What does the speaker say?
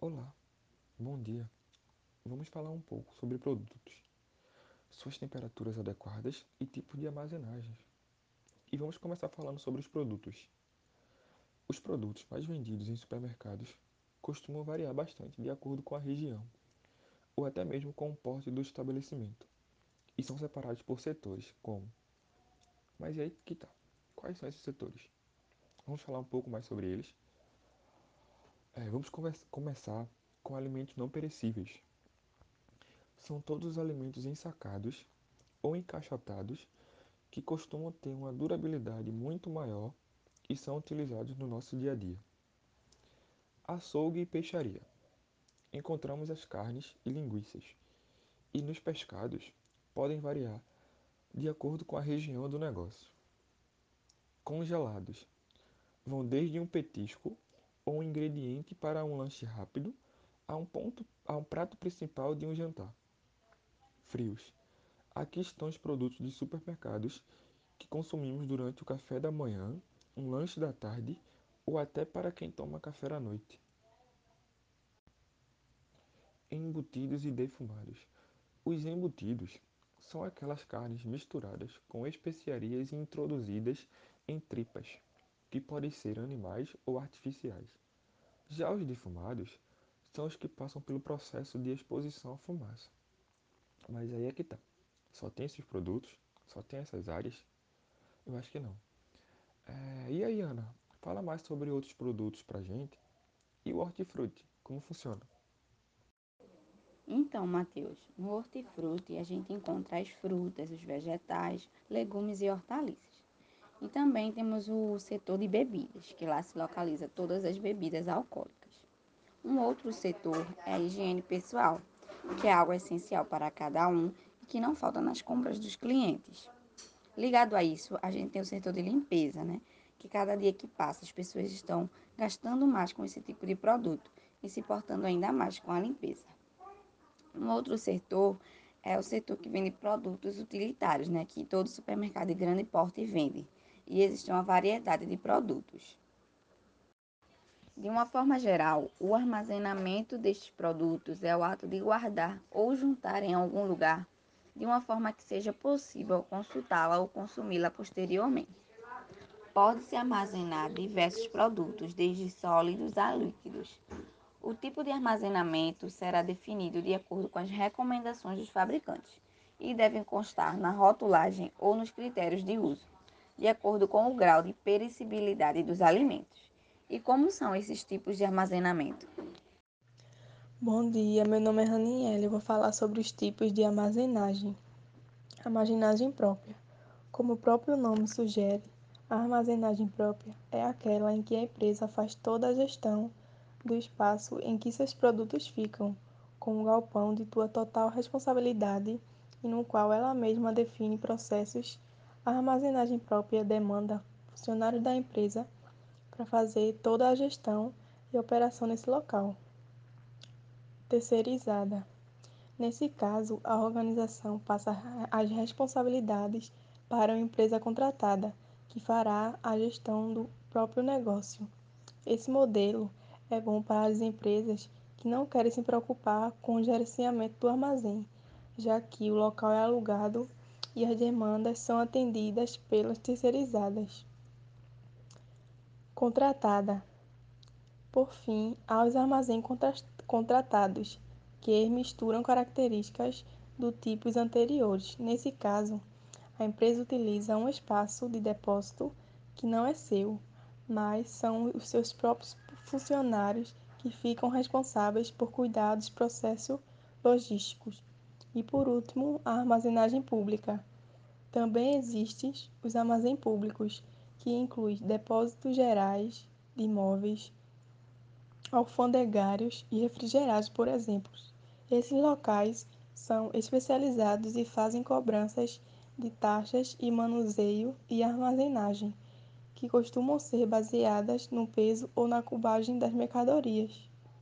Olá, bom dia. Vamos falar um pouco sobre produtos, suas temperaturas adequadas e tipos de armazenagem. E vamos começar falando sobre os produtos. Os produtos mais vendidos em supermercados costumam variar bastante de acordo com a região, ou até mesmo com o porte do estabelecimento, e são separados por setores, como. Mas e aí que tá? Quais são esses setores? Vamos falar um pouco mais sobre eles. É, vamos começar com alimentos não perecíveis. São todos os alimentos ensacados ou encaixotados que costumam ter uma durabilidade muito maior e são utilizados no nosso dia a dia. Açougue e peixaria. Encontramos as carnes e linguiças. E nos pescados podem variar de acordo com a região do negócio. Congelados. Vão desde um petisco ou um ingrediente para um lanche rápido a um, ponto, a um prato principal de um jantar. Frios. Aqui estão os produtos de supermercados que consumimos durante o café da manhã, um lanche da tarde ou até para quem toma café à noite. Embutidos e defumados. Os embutidos são aquelas carnes misturadas com especiarias introduzidas em tripas, que podem ser animais ou artificiais. Já os defumados são os que passam pelo processo de exposição à fumaça. Mas aí é que tá. Só tem esses produtos? Só tem essas áreas? Eu acho que não. É, e aí, Ana? Fala mais sobre outros produtos pra gente. E o hortifruti, como funciona? Então, Matheus, no hortifruti a gente encontra as frutas, os vegetais, legumes e hortaliças. E também temos o setor de bebidas, que lá se localiza todas as bebidas alcoólicas. Um outro setor é a higiene pessoal, que é algo essencial para cada um e que não falta nas compras dos clientes. Ligado a isso, a gente tem o setor de limpeza, né? Que cada dia que passa as pessoas estão gastando mais com esse tipo de produto e se portando ainda mais com a limpeza. Um outro setor é o setor que vende produtos utilitários, né? Que todo supermercado de grande porte vende e existe uma variedade de produtos. De uma forma geral, o armazenamento destes produtos é o ato de guardar ou juntar em algum lugar de uma forma que seja possível consultá-la ou consumi-la posteriormente. Pode-se armazenar diversos produtos, desde sólidos a líquidos. O tipo de armazenamento será definido de acordo com as recomendações dos fabricantes e devem constar na rotulagem ou nos critérios de uso de acordo com o grau de perecibilidade dos alimentos. E como são esses tipos de armazenamento? Bom dia, meu nome é Raniele. Eu vou falar sobre os tipos de armazenagem. Armazenagem própria. Como o próprio nome sugere, a armazenagem própria é aquela em que a empresa faz toda a gestão do espaço em que seus produtos ficam, com um galpão de tua total responsabilidade e no qual ela mesma define processos a armazenagem própria demanda funcionários da empresa para fazer toda a gestão e operação nesse local. Terceirizada. Nesse caso, a organização passa as responsabilidades para uma empresa contratada, que fará a gestão do próprio negócio. Esse modelo é bom para as empresas que não querem se preocupar com o gerenciamento do armazém, já que o local é alugado e as demandas são atendidas pelas terceirizadas. Contratada. Por fim, há os armazéns contratados, que misturam características do tipos anteriores. Nesse caso, a empresa utiliza um espaço de depósito que não é seu, mas são os seus próprios funcionários que ficam responsáveis por cuidar dos processos logísticos. E por último, a armazenagem pública. Também existem os armazéns públicos, que incluem depósitos gerais de imóveis, alfandegários e refrigerados, por exemplo. Esses locais são especializados e fazem cobranças de taxas e manuseio e armazenagem, que costumam ser baseadas no peso ou na cubagem das mercadorias.